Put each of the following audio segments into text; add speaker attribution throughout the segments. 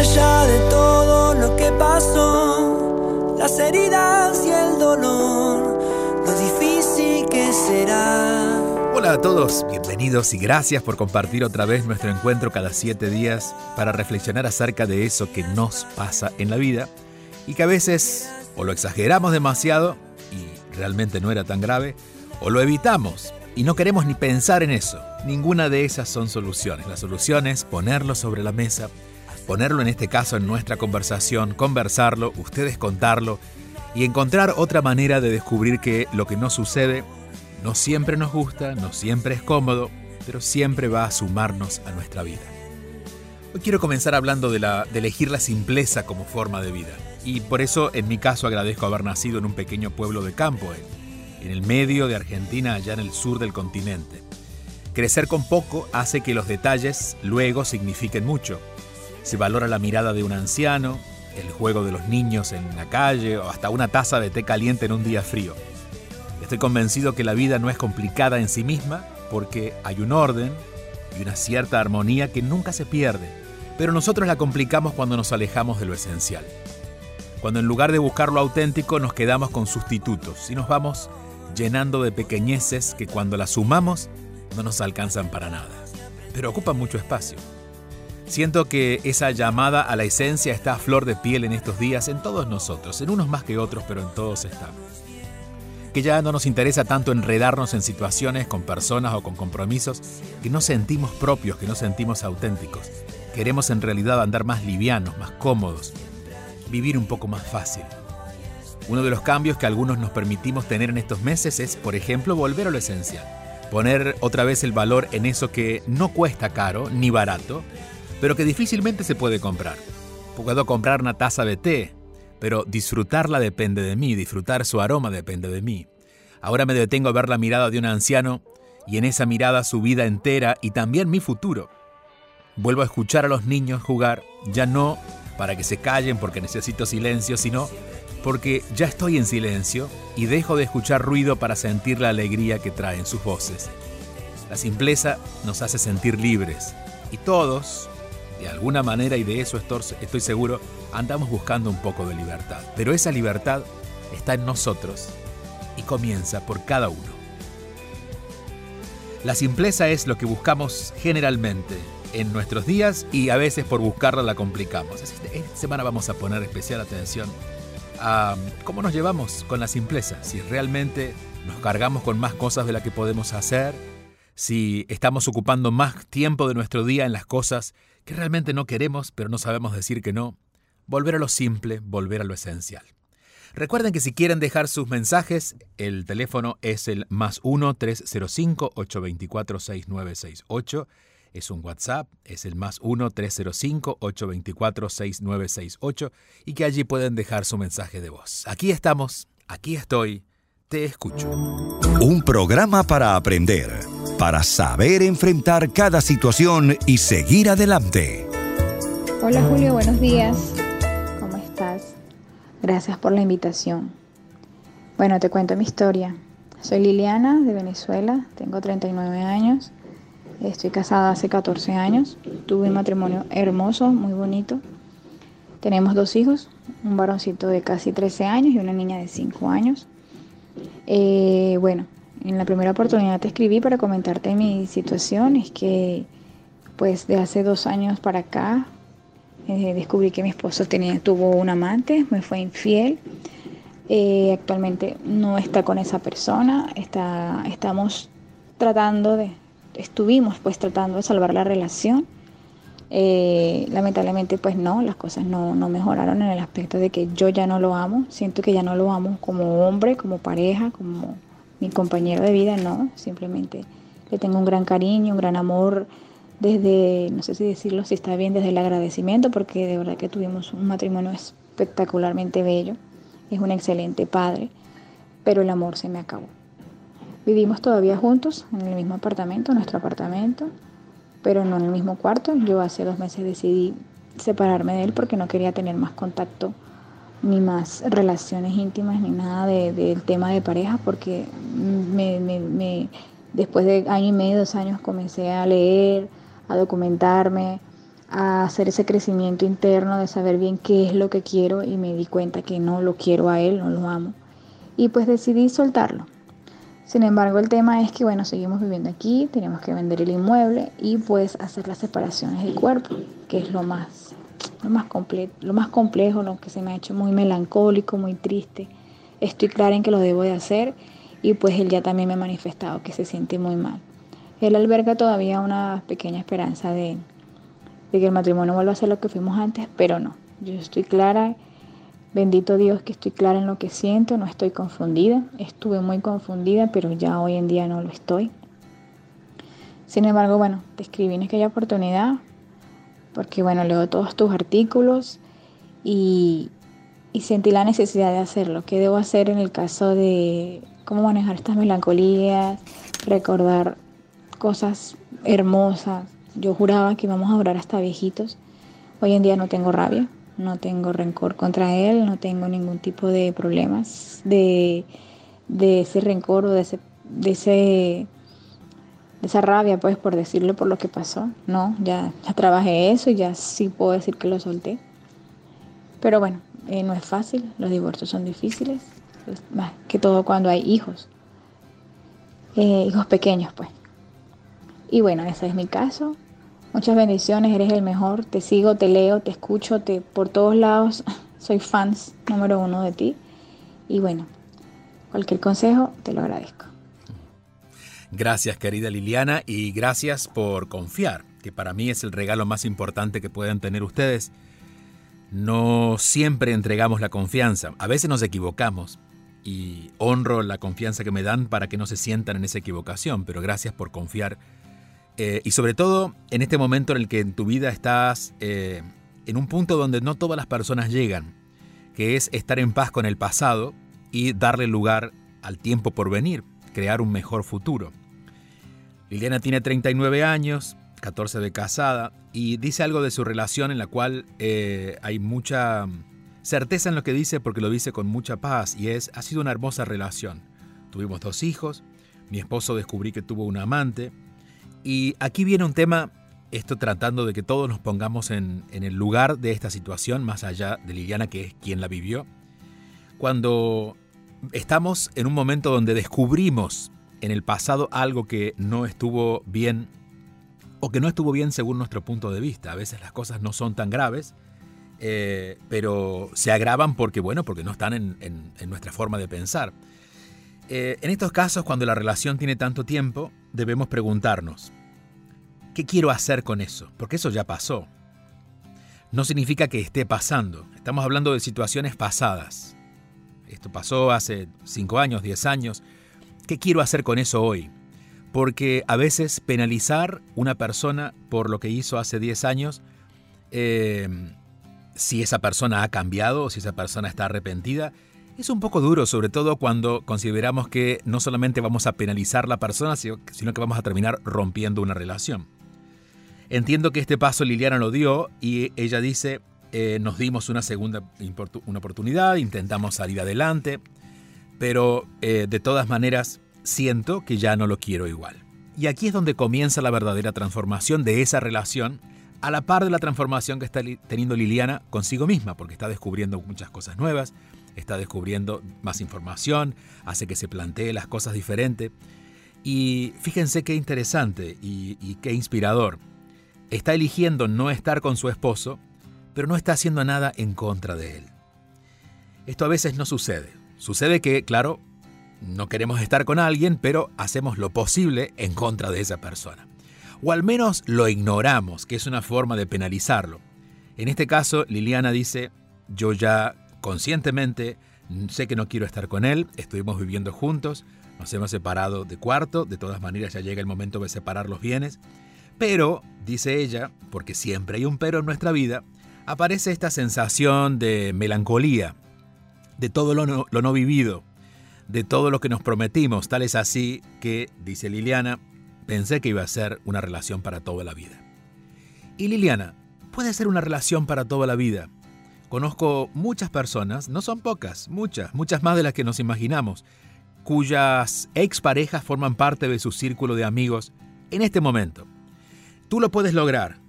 Speaker 1: Allá de todo lo que pasó, las heridas y el dolor, lo difícil que será.
Speaker 2: Hola a todos, bienvenidos y gracias por compartir otra vez nuestro encuentro cada siete días para reflexionar acerca de eso que nos pasa en la vida y que a veces o lo exageramos demasiado y realmente no era tan grave, o lo evitamos y no queremos ni pensar en eso. Ninguna de esas son soluciones. La solución es ponerlo sobre la mesa, ponerlo en este caso en nuestra conversación, conversarlo, ustedes contarlo y encontrar otra manera de descubrir que lo que nos sucede no siempre nos gusta, no siempre es cómodo, pero siempre va a sumarnos a nuestra vida. Hoy quiero comenzar hablando de, la, de elegir la simpleza como forma de vida. Y por eso en mi caso agradezco haber nacido en un pequeño pueblo de campo, en el medio de Argentina, allá en el sur del continente. Crecer con poco hace que los detalles luego signifiquen mucho. Se valora la mirada de un anciano, el juego de los niños en la calle o hasta una taza de té caliente en un día frío. Estoy convencido que la vida no es complicada en sí misma porque hay un orden y una cierta armonía que nunca se pierde, pero nosotros la complicamos cuando nos alejamos de lo esencial. Cuando en lugar de buscar lo auténtico nos quedamos con sustitutos y nos vamos llenando de pequeñeces que cuando las sumamos no nos alcanzan para nada, pero ocupan mucho espacio. Siento que esa llamada a la esencia está a flor de piel en estos días en todos nosotros, en unos más que otros, pero en todos está que ya no nos interesa tanto enredarnos en situaciones con personas o con compromisos que no sentimos propios, que no sentimos auténticos. Queremos en realidad andar más livianos, más cómodos, vivir un poco más fácil. Uno de los cambios que algunos nos permitimos tener en estos meses es, por ejemplo, volver a lo esencial. Poner otra vez el valor en eso que no cuesta caro ni barato, pero que difícilmente se puede comprar. Puedo comprar una taza de té, pero disfrutarla depende de mí, disfrutar su aroma depende de mí. Ahora me detengo a ver la mirada de un anciano y en esa mirada su vida entera y también mi futuro. Vuelvo a escuchar a los niños jugar, ya no para que se callen porque necesito silencio, sino porque ya estoy en silencio y dejo de escuchar ruido para sentir la alegría que traen sus voces. La simpleza nos hace sentir libres y todos, de alguna manera, y de eso estoy seguro, andamos buscando un poco de libertad. Pero esa libertad está en nosotros y comienza por cada uno. La simpleza es lo que buscamos generalmente en nuestros días y a veces por buscarla la complicamos. Esta semana vamos a poner especial atención a cómo nos llevamos con la simpleza, si realmente nos cargamos con más cosas de las que podemos hacer, si estamos ocupando más tiempo de nuestro día en las cosas que realmente no queremos pero no sabemos decir que no, volver a lo simple, volver a lo esencial. Recuerden que si quieren dejar sus mensajes, el teléfono es el más 1-305-824-6968. Es un WhatsApp, es el más 1-305-824-6968 y que allí pueden dejar su mensaje de voz. Aquí estamos, aquí estoy, te escucho.
Speaker 3: Un programa para aprender, para saber enfrentar cada situación y seguir adelante.
Speaker 4: Hola Julio, buenos días. ¿Cómo estás? Gracias por la invitación. Bueno, te cuento mi historia. Soy Liliana de Venezuela, tengo 39 años, estoy casada hace 14 años, tuve un matrimonio hermoso, muy bonito. Tenemos dos hijos, un varoncito de casi 13 años y una niña de 5 años. Eh, bueno, en la primera oportunidad te escribí para comentarte mi situación, es que pues de hace dos años para acá Eh, descubrí que mi esposo tenía, tuvo un amante, me fue infiel. Eh, actualmente no está con esa persona. Está, estamos tratando de, estuvimos pues tratando de salvar la relación. Eh, lamentablemente pues no, las cosas no, no, mejoraron en el aspecto de que yo ya no lo amo, siento que ya no lo amo como hombre, como pareja, como mi compañero de vida, no, simplemente le tengo un gran cariño, un gran amor desde, no sé si decirlo, si está bien, desde el agradecimiento, porque de verdad que tuvimos un matrimonio espectacularmente bello, es un excelente padre, pero el amor se me acabó. Vivimos todavía juntos en el mismo apartamento, nuestro apartamento, pero no en el mismo cuarto. Yo hace dos meses decidí separarme de él porque no quería tener más contacto ni más relaciones íntimas ni nada del tema de pareja porque me, después de año y medio, dos años comencé a leer, a documentarme, a hacer ese crecimiento interno de saber bien qué es lo que quiero y me di cuenta que no lo quiero a él, no lo amo. Y pues decidí soltarlo. Sin embargo, el tema es que, bueno, seguimos viviendo aquí, tenemos que vender el inmueble y pues hacer las separaciones del cuerpo, que es lo más, lo más, lo más complejo, lo que se me ha hecho muy melancólico, muy triste. Estoy clara en que lo debo de hacer y pues él ya también me ha manifestado que se siente muy mal. Él alberga todavía una pequeña esperanza de, de que el matrimonio vuelva a ser lo que fuimos antes, pero no. Yo estoy clara Bendito Dios que estoy clara en lo que siento, no estoy confundida. Estuve muy confundida, pero ya hoy en día no lo estoy. Sin embargo, bueno, te escribí en aquella oportunidad porque, bueno, leo todos tus artículos y, y sentí la necesidad de hacerlo. ¿Qué debo hacer en el caso de cómo manejar estas melancolías, recordar cosas hermosas? Yo juraba que íbamos a durar hasta viejitos. Hoy en día no tengo rabia, no tengo rencor contra él, no tengo ningún tipo de problemas de, ese rencor o de ese, de ese esa rabia, pues, por decirlo por lo que pasó. No, ya, ya trabajé eso y ya sí puedo decir que lo solté. Pero bueno, eh, no es fácil, los divorcios son difíciles, más que todo cuando hay hijos, eh, hijos pequeños, pues. Y bueno, ese es mi caso. Muchas bendiciones, eres el mejor. Te sigo, te leo, te escucho, te por todos lados. Soy fans número uno de ti. Y bueno, cualquier consejo te lo agradezco.
Speaker 2: Gracias querida Liliana y gracias por confiar, que para mí es el regalo más importante que puedan tener ustedes. No siempre entregamos la confianza, a veces nos equivocamos y honro la confianza que me dan para que no se sientan en esa equivocación, pero gracias por confiar eh, y sobre todo en este momento en el que en tu vida estás eh, en un punto donde no todas las personas llegan, que es estar en paz con el pasado y darle lugar al tiempo por venir, crear un mejor futuro. Liliana tiene 39 años, 14 de casada, y dice algo de su relación en la cual eh, hay mucha certeza en lo que dice porque lo dice con mucha paz, y es, ha sido una hermosa relación. Tuvimos dos hijos, mi esposo descubrí que tuvo un amante, y aquí viene un tema, esto tratando de que todos nos pongamos en, el lugar de esta situación, más allá de Liliana, que es quien la vivió. Cuando estamos en un momento donde descubrimos en el pasado algo que no estuvo bien o que no estuvo bien según nuestro punto de vista. A veces las cosas no son tan graves, eh, pero se agravan porque, bueno, porque no están en, nuestra forma de pensar. Eh, en estos casos, cuando la relación tiene tanto tiempo, debemos preguntarnos, ¿qué quiero hacer con eso? Porque eso ya pasó. No significa que esté pasando. Estamos hablando de situaciones pasadas. Esto pasó hace 5 años, 10 años. ¿Qué quiero hacer con eso hoy? Porque a veces penalizar una persona por lo que hizo hace 10 años, eh, si esa persona ha cambiado o si esa persona está arrepentida, es un poco duro, sobre todo cuando consideramos que no solamente vamos a penalizar la persona, sino que vamos a terminar rompiendo una relación. Entiendo que este paso Liliana lo dio y ella dice, eh, nos dimos una segunda una oportunidad, intentamos salir adelante, pero eh, de todas maneras siento que ya no lo quiero igual. Y aquí es donde comienza la verdadera transformación de esa relación, a la par de la transformación que está teniendo Liliana consigo misma, porque está descubriendo muchas cosas nuevas, está descubriendo más información, hace que se plantee las cosas diferente. Y fíjense qué interesante y, qué inspirador. Está eligiendo no estar con su esposo, pero no está haciendo nada en contra de él. Esto a veces no sucede. Sucede que, claro, no queremos estar con alguien, pero hacemos lo posible en contra de esa persona. O al menos lo ignoramos, que es una forma de penalizarlo. En este caso, Liliana dice, yo ya conscientemente sé que no quiero estar con él, estuvimos viviendo juntos, nos hemos separado de cuarto, de todas maneras ya llega el momento de separar los bienes, pero, dice ella, porque siempre hay un pero en nuestra vida, aparece esta sensación de melancolía, de todo lo no, vivido, de todo lo que nos prometimos. Tal es así que, dice Liliana, pensé que iba a ser una relación para toda la vida. Y Liliana, puede ser una relación para toda la vida. Conozco muchas personas, no son pocas, muchas, muchas más de las que nos imaginamos, cuyas exparejas forman parte de su círculo de amigos en este momento. Tú lo puedes lograr.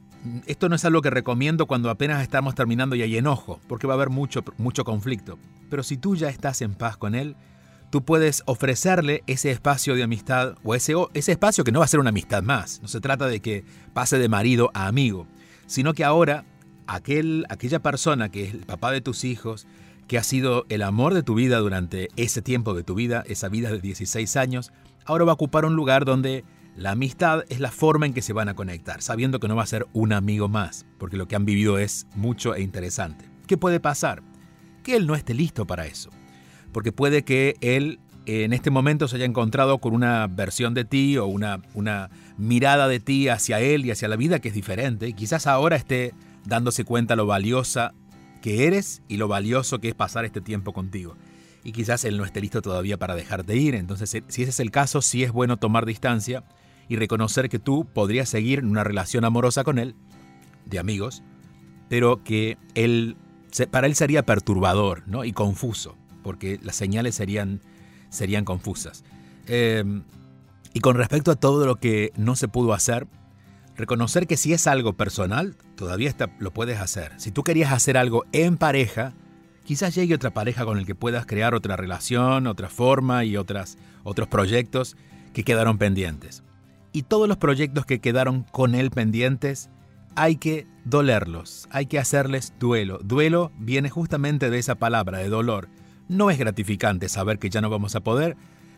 Speaker 2: Esto no es algo que recomiendo cuando apenas estamos terminando y hay enojo, porque va a haber mucho, mucho conflicto. Pero si tú ya estás en paz con él, tú puedes ofrecerle ese espacio de amistad o ese, ese espacio que no va a ser una amistad más. No se trata de que pase de marido a amigo, sino que ahora aquel, aquella persona que es el papá de tus hijos, que ha sido el amor de tu vida durante ese tiempo de tu vida, esa vida de 16 años, ahora va a ocupar un lugar donde la amistad es la forma en que se van a conectar, sabiendo que no va a ser un amigo más, porque lo que han vivido es mucho e interesante. ¿Qué puede pasar? Que él no esté listo para eso porque puede que él en este momento se haya encontrado con una versión de ti o una, una mirada de ti hacia él y hacia la vida que es diferente. Y quizás ahora esté dándose cuenta lo valiosa que eres y lo valioso que es pasar este tiempo contigo. Y quizás él no esté listo todavía para dejarte ir. Entonces, si ese es el caso, sí es bueno tomar distancia y reconocer que tú podrías seguir en una relación amorosa con él, de amigos, pero que él, para él sería perturbador ¿no? y confuso porque las señales serían, serían confusas. Em, y con respecto a todo lo que no se pudo hacer, reconocer que si es algo personal, todavía lo puedes hacer. Si tú querías hacer algo en pareja, quizás llegue otra pareja con el que puedas crear otra relación, otra forma y otras, otros proyectos que quedaron pendientes. Y todos los proyectos que quedaron con él pendientes, hay que dolerlos, hay que hacerles duelo. Duelo viene justamente de esa palabra, de dolor. No es gratificante saber que ya no vamos a poder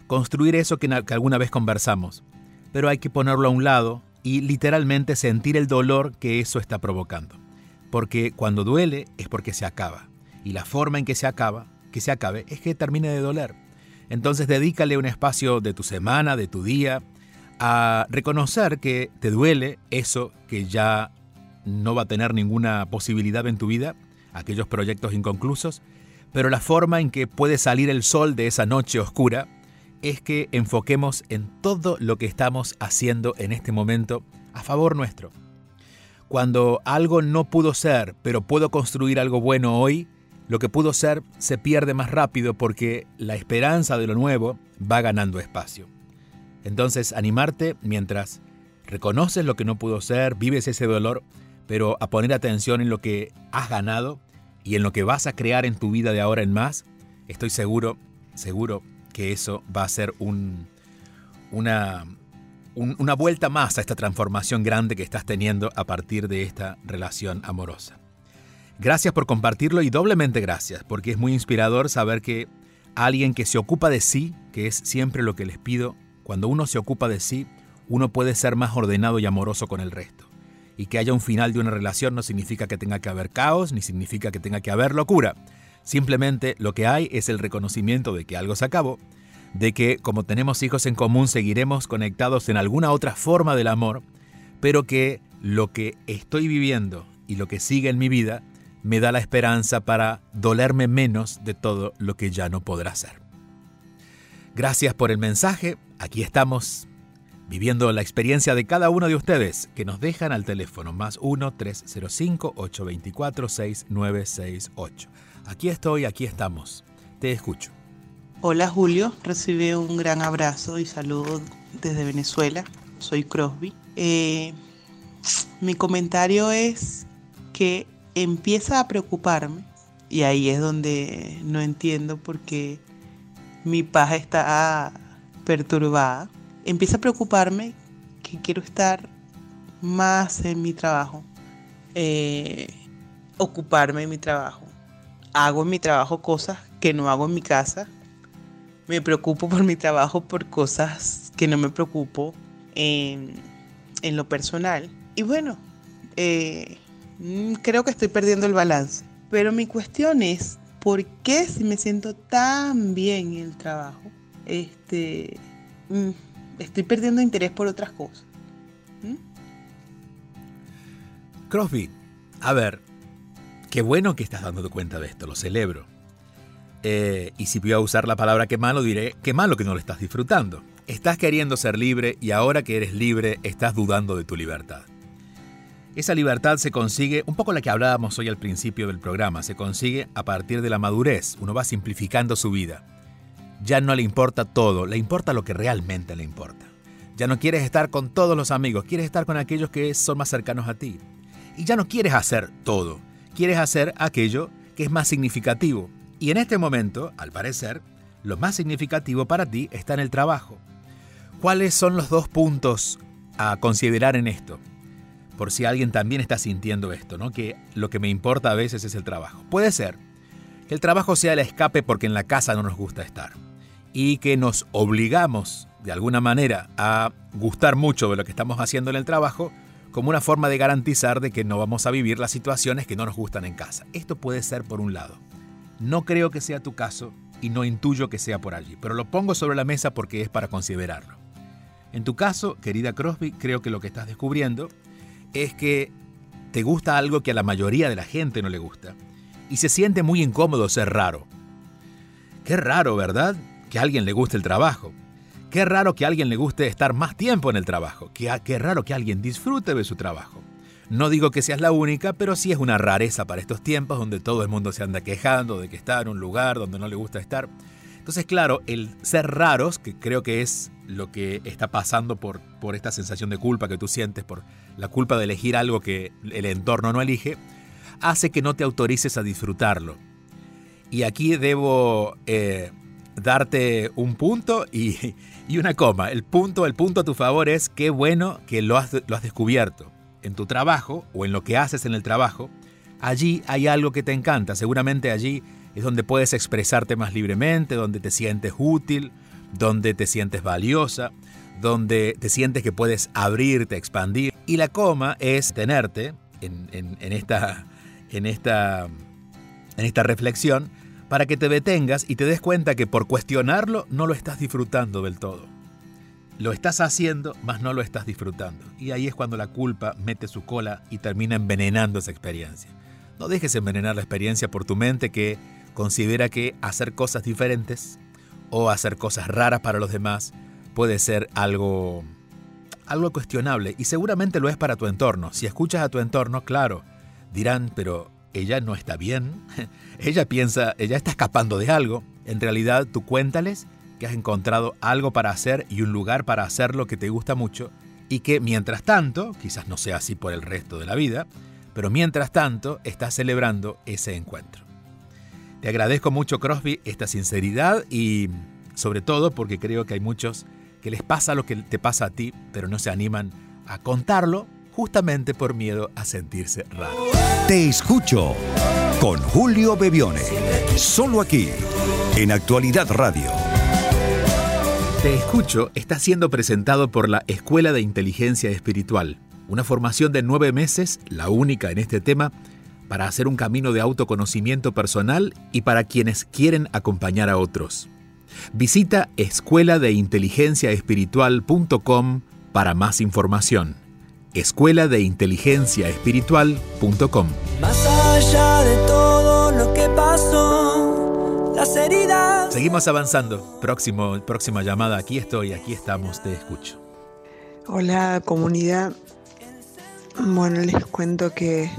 Speaker 2: construir eso que, alguna vez conversamos, pero hay que ponerlo a un lado y literalmente sentir el dolor que eso está provocando. Porque cuando duele es porque se acaba. Y la forma en que se acaba, que se acabe, es que termine de doler. Entonces dedícale un espacio de tu semana, de tu día, a reconocer que te duele eso que ya no va a tener ninguna posibilidad en tu vida, aquellos proyectos inconclusos, pero la forma en que puede salir el sol de esa noche oscura es que enfoquemos en todo lo que estamos haciendo en este momento a favor nuestro. Cuando algo no pudo ser, pero puedo construir algo bueno hoy, lo que pudo ser se pierde más rápido porque la esperanza de lo nuevo va ganando espacio. Entonces, animarte mientras reconoces lo que no pudo ser, vives ese dolor, pero a poner atención en lo que has ganado y en lo que vas a crear en tu vida de ahora en más, estoy seguro, seguro que eso va a ser un, una, una vuelta más a esta transformación grande que estás teniendo a partir de esta relación amorosa. Gracias por compartirlo y doblemente gracias, porque es muy inspirador saber que alguien que se ocupa de sí, que es siempre lo que les pido, cuando uno se ocupa de sí, uno puede ser más ordenado y amoroso con el resto y que haya un final de una relación no significa que tenga que haber caos, ni significa que tenga que haber locura. Simplemente lo que hay es el reconocimiento de que algo se acabó, de que como tenemos hijos en común seguiremos conectados en alguna otra forma del amor, pero que lo que estoy viviendo y lo que sigue en mi vida me da la esperanza para dolerme menos de todo lo que ya no podrá ser. Gracias por el mensaje, aquí estamos viviendo la experiencia de cada uno de ustedes que nos dejan al teléfono más 1-305-824-6968. Aquí estoy, aquí estamos. Te escucho.
Speaker 5: Hola Julio, recibe un gran abrazo y saludo desde Venezuela. Soy Crosby. Eh, mi comentario es que empieza a preocuparme y ahí es donde no entiendo por qué mi paz está perturbada empieza a preocuparme que quiero estar más en mi trabajo. Eh, ocuparme en mi trabajo. Hago en mi trabajo cosas que no hago en mi casa. Me preocupo por mi trabajo por cosas que no me preocupo en, lo personal. Y bueno, eh, mm, creo que estoy perdiendo el balance. Pero mi cuestión es, ¿por qué si me siento tan bien en el trabajo, este, mm, estoy perdiendo interés por otras cosas? ¿Mm?
Speaker 2: Crosby, a ver, qué bueno que estás dándote cuenta de esto, lo celebro. Eh, y si voy a usar la palabra qué malo, diré qué malo que no lo estás disfrutando. Estás queriendo ser libre y ahora que eres libre estás dudando de tu libertad. Esa libertad se consigue, un poco la que hablábamos hoy al principio del programa, se consigue a partir de la madurez. Uno va simplificando su vida. Ya no le importa todo, le importa lo que realmente le importa. Ya no quieres estar con todos los amigos, quieres estar con aquellos que son más cercanos a ti. Y ya no quieres hacer todo, quieres hacer aquello que es más significativo. Y en este momento, al parecer, lo más significativo para ti está en el trabajo. ¿Cuáles son los dos puntos a considerar en esto? Por si alguien también está sintiendo esto, ¿no? Que lo que me importa a veces es el trabajo. Puede ser que el trabajo sea el escape porque en la casa no nos gusta estar y que nos obligamos de alguna manera a gustar mucho de lo que estamos haciendo en el trabajo como una forma de garantizar de que no vamos a vivir las situaciones que no nos gustan en casa. Esto puede ser por un lado. No creo que sea tu caso y no intuyo que sea por allí, pero lo pongo sobre la mesa porque es para considerarlo. En tu caso, querida Crosby, creo que lo que estás descubriendo es que te gusta algo que a la mayoría de la gente no le gusta y se siente muy incómodo ser raro. Qué raro, ¿verdad? Que a alguien le guste el trabajo. Qué raro que a alguien le guste estar más tiempo en el trabajo. Qué, qué raro que alguien disfrute de su trabajo. No digo que seas la única, pero sí es una rareza para estos tiempos donde todo el mundo se anda quejando de que está en un lugar donde no le gusta estar. Entonces, claro, el ser raros, que creo que es lo que está pasando por, por esta sensación de culpa que tú sientes, por la culpa de elegir algo que el entorno no elige, hace que no te autorices a disfrutarlo. Y aquí debo eh, darte un punto y, una coma. El punto, el punto a tu favor es qué bueno que lo has, lo has descubierto. En tu trabajo o en lo que haces en el trabajo, allí hay algo que te encanta. Seguramente allí es donde puedes expresarte más libremente, donde te sientes útil, donde te sientes valiosa, donde te sientes que puedes abrirte, expandir. Y la coma es tenerte en, esta, en, esta, en esta reflexión para que te detengas y te des cuenta que por cuestionarlo no lo estás disfrutando del todo. Lo estás haciendo, mas no lo estás disfrutando. Y ahí es cuando la culpa mete su cola y termina envenenando esa experiencia. No dejes envenenar la experiencia por tu mente que considera que hacer cosas diferentes o hacer cosas raras para los demás puede ser algo algo cuestionable y seguramente lo es para tu entorno. Si escuchas a tu entorno, claro, dirán, pero ella no está bien. ella piensa, ella está escapando de algo. En realidad, tú cuéntales que has encontrado algo para hacer y un lugar para hacerlo que te gusta mucho y que mientras tanto, quizás no sea así por el resto de la vida, pero mientras tanto estás celebrando ese encuentro. Te agradezco mucho, Crosby, esta sinceridad y sobre todo porque creo que hay muchos que les pasa lo que te pasa a ti, pero no se animan a contarlo justamente por miedo a sentirse raro.
Speaker 3: Te escucho con Julio Bebione, solo aquí, en Actualidad Radio.
Speaker 2: Te escucho está siendo presentado por la Escuela de Inteligencia Espiritual, una formación de nueve meses, la única en este tema, para hacer un camino de autoconocimiento personal y para quienes quieren acompañar a otros. Visita escuela de inteligencia espiritual.com para más información. Escuela de inteligencia espiritual.com.
Speaker 1: Más allá de todo lo que pasó, las heridas.
Speaker 2: Seguimos avanzando. Próximo, próxima llamada. Aquí estoy, aquí estamos, te escucho.
Speaker 6: Hola comunidad. Bueno, les cuento que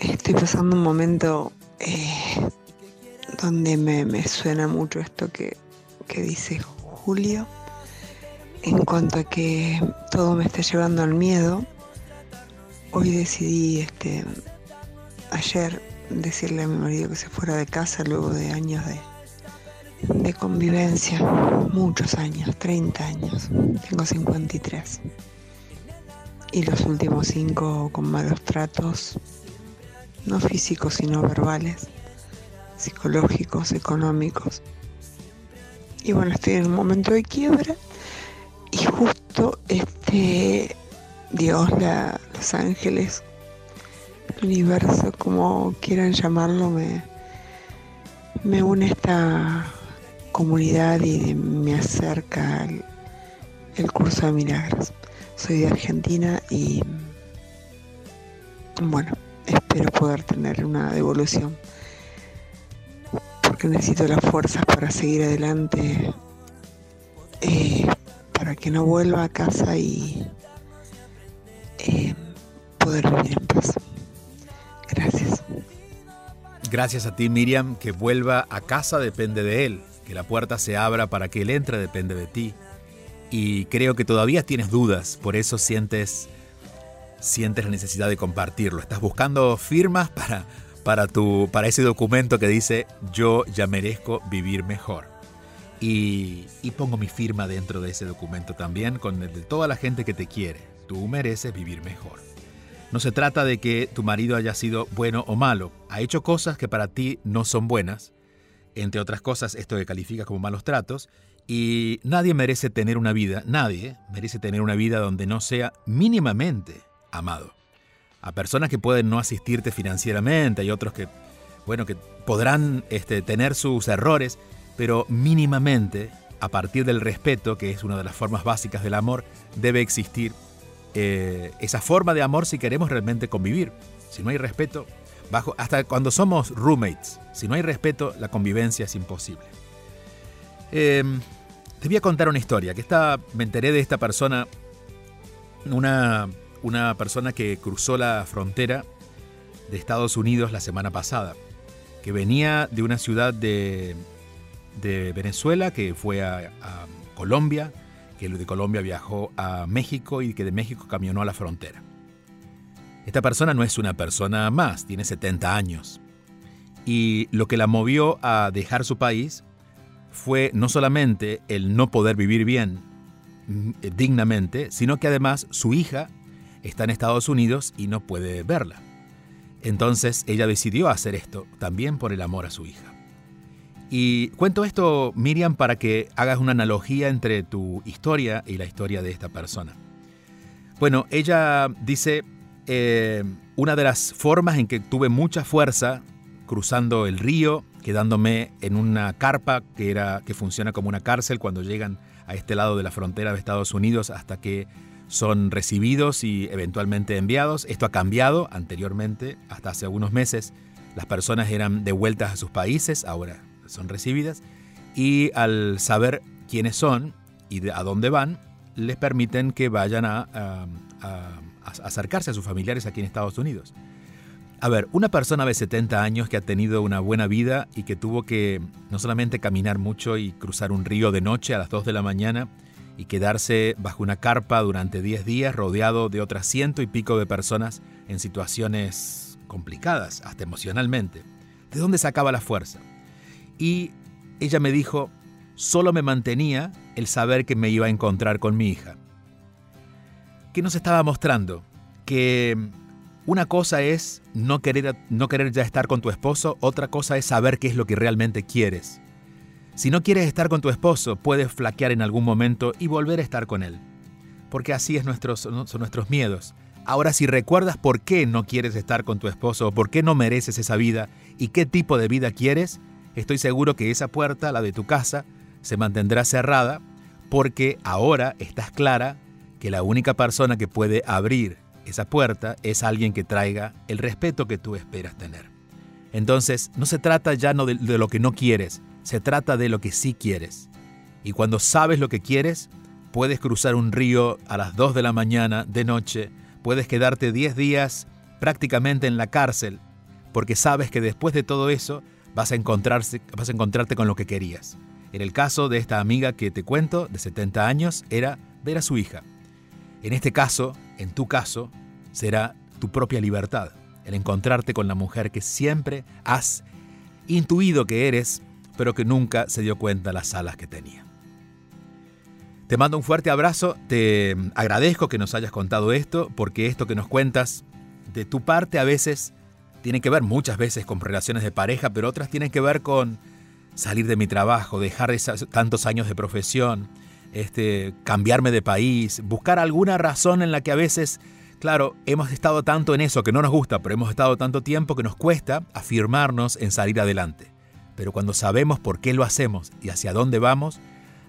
Speaker 6: estoy pasando un momento eh, donde me, suena mucho esto que, dice Julio en cuanto a que todo me está llevando al miedo. Hoy decidí este ayer decirle a mi marido que se fuera de casa luego de años de, de convivencia, muchos años, 30 años, tengo 53. Y los últimos cinco con malos tratos no físicos sino verbales, psicológicos, económicos. Y bueno, estoy en un momento de quiebra y justo este Dios, los ángeles, el universo, como quieran llamarlo, me, me une esta comunidad y me acerca el curso de milagros. Soy de Argentina y bueno, espero poder tener una devolución porque necesito las fuerzas para seguir adelante, eh, para que no vuelva a casa y eh, poder vivir en paz. Gracias.
Speaker 2: Gracias a ti, Miriam, que vuelva a casa depende de él, que la puerta se abra para que él entre depende de ti. Y creo que todavía tienes dudas, por eso sientes sientes la necesidad de compartirlo. Estás buscando firmas para, para, tu, para ese documento que dice yo ya merezco vivir mejor. Y, y pongo mi firma dentro de ese documento también con el de toda la gente que te quiere. Tú mereces vivir mejor. No se trata de que tu marido haya sido bueno o malo. Ha hecho cosas que para ti no son buenas. Entre otras cosas, esto que califica como malos tratos. Y nadie merece tener una vida, nadie merece tener una vida donde no sea mínimamente amado. A personas que pueden no asistirte financieramente, hay otros que, bueno, que podrán este, tener sus errores, pero mínimamente, a partir del respeto, que es una de las formas básicas del amor, debe existir eh, esa forma de amor si queremos realmente convivir. Si no hay respeto, bajo, hasta cuando somos roommates, si no hay respeto, la convivencia es imposible. Em, te voy a contar una historia, que esta, me enteré de esta persona, una una persona que cruzó la frontera de Estados Unidos la semana pasada, que venía de una ciudad de, Venezuela, que fue a, Colombia, que de Colombia viajó a México y que de México caminó a la frontera. Esta persona no es una persona más, tiene 70 años. Y lo que la movió a dejar su país fue no solamente el no poder vivir bien, mm, dignamente, sino que además su hija está en Estados Unidos y no puede verla. Entonces ella decidió hacer esto, también por el amor a su hija. Y cuento esto, Miriam, para que hagas una analogía entre tu historia y la historia de esta persona. Bueno, ella dice, eh, una de las formas en que tuve mucha fuerza cruzando el río, quedándome en una carpa que, era, que funciona como una cárcel cuando llegan a este lado de la frontera de Estados Unidos hasta que son recibidos y eventualmente enviados. Esto ha cambiado anteriormente, hasta hace algunos meses. Las personas eran devueltas a sus países, ahora son recibidas. Y al saber quiénes son y a dónde van, les permiten que vayan a, acercarse a sus familiares aquí en Estados Unidos. A ver, una persona de 70 años que ha tenido una buena vida y que tuvo que no solamente caminar mucho y cruzar un río de noche a las 2 de la mañana, y quedarse bajo una carpa durante 10 días rodeado de otras ciento y pico de personas en situaciones complicadas, hasta emocionalmente. ¿De dónde sacaba la fuerza? Y ella me dijo, solo me mantenía el saber que me iba a encontrar con mi hija. ¿Qué nos estaba mostrando? Que una cosa es no querer, no querer ya estar con tu esposo, otra cosa es saber qué es lo que realmente quieres. Si no quieres estar con tu esposo, puedes flaquear en algún momento y volver a estar con él. Porque así es nuestros, son nuestros miedos. Ahora, si recuerdas por qué no quieres estar con tu esposo, por qué no mereces esa vida y qué tipo de vida quieres, estoy seguro que esa puerta, la de tu casa, se mantendrá cerrada porque ahora estás clara que la única persona que puede abrir esa puerta es alguien que traiga el respeto que tú esperas tener. Entonces, no se trata ya no de, de lo que no quieres, se trata de lo que sí quieres. Y cuando sabes lo que quieres, puedes cruzar un río a las 2 de la mañana, de noche, puedes quedarte 10 días prácticamente en la cárcel, porque sabes que después de todo eso vas a, encontrarse, vas a encontrarte con lo que querías. En el caso de esta amiga que te cuento, de 70 años, era ver a su hija. En este caso, en tu caso, será tu propia libertad, el encontrarte con la mujer que siempre has intuido que eres pero que nunca se dio cuenta las alas que tenía. Te mando un fuerte abrazo, te agradezco que nos hayas contado esto, porque esto que nos cuentas de tu parte a veces tienen que ver muchas veces con relaciones de pareja, pero otras tienen que ver con salir de mi trabajo, dejar tantos años de profesión, este, cambiarme de país, buscar alguna razón en la que a veces, claro, hemos estado tanto en eso que no nos gusta, pero hemos estado tanto tiempo que nos cuesta afirmarnos en salir adelante. Pero cuando sabemos por qué lo hacemos y hacia dónde vamos,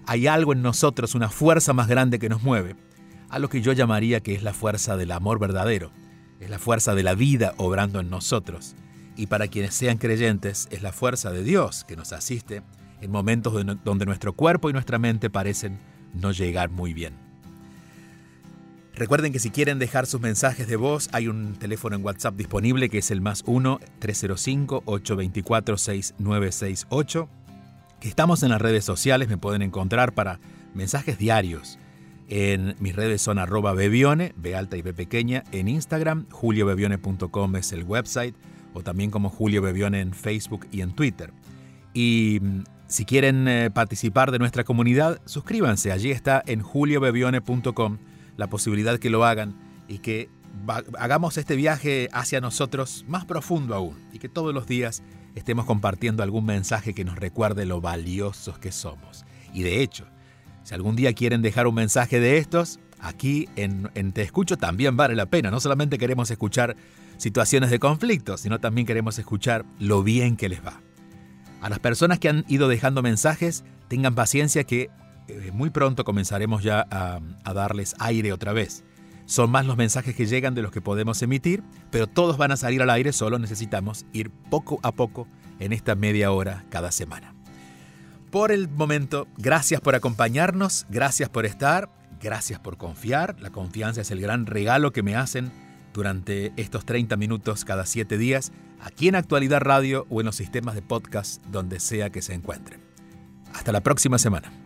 Speaker 2: hay algo en nosotros, una fuerza más grande que nos mueve, a lo que yo llamaría que es la fuerza del amor verdadero es la fuerza de la vida obrando en nosotros. Y para quienes sean creyentes, es la fuerza de Dios que nos asiste en momentos donde nuestro cuerpo y nuestra mente parecen no llegar muy bien. Recuerden que si quieren dejar sus mensajes de voz, hay un teléfono en WhatsApp disponible que es el más 1-305-824-6968. Que estamos en las redes sociales, me pueden encontrar para mensajes diarios en mis redes son arroba bebione, B alta y B pequeña, en Instagram, juliobebione.com es el website, o también como Julio Bebione en Facebook y en Twitter. Y mm, si quieren eh, participar de nuestra comunidad, suscríbanse, allí está en juliobebione.com la posibilidad que lo hagan y que hagamos este viaje hacia nosotros más profundo aún y que todos los días estemos compartiendo algún mensaje que nos recuerde lo valiosos que somos. Y de hecho, si algún día quieren dejar un mensaje de estos, aquí en, Te Escucho también vale la pena. No solamente queremos escuchar situaciones de conflicto, sino también queremos escuchar lo bien que les va. A las personas que han ido dejando mensajes, tengan paciencia que eh, muy pronto comenzaremos ya a, a darles aire otra vez. Son más los mensajes que llegan de los que podemos emitir, pero todos van a salir al aire, solo necesitamos ir poco a poco en esta media hora cada semana. Por el momento, gracias por acompañarnos, gracias por estar, gracias por confiar. La confianza es el gran regalo que me hacen durante estos 30 minutos cada 7 días, aquí en Actualidad Radio o en los sistemas de podcast donde sea que se encuentren. Hasta la próxima semana.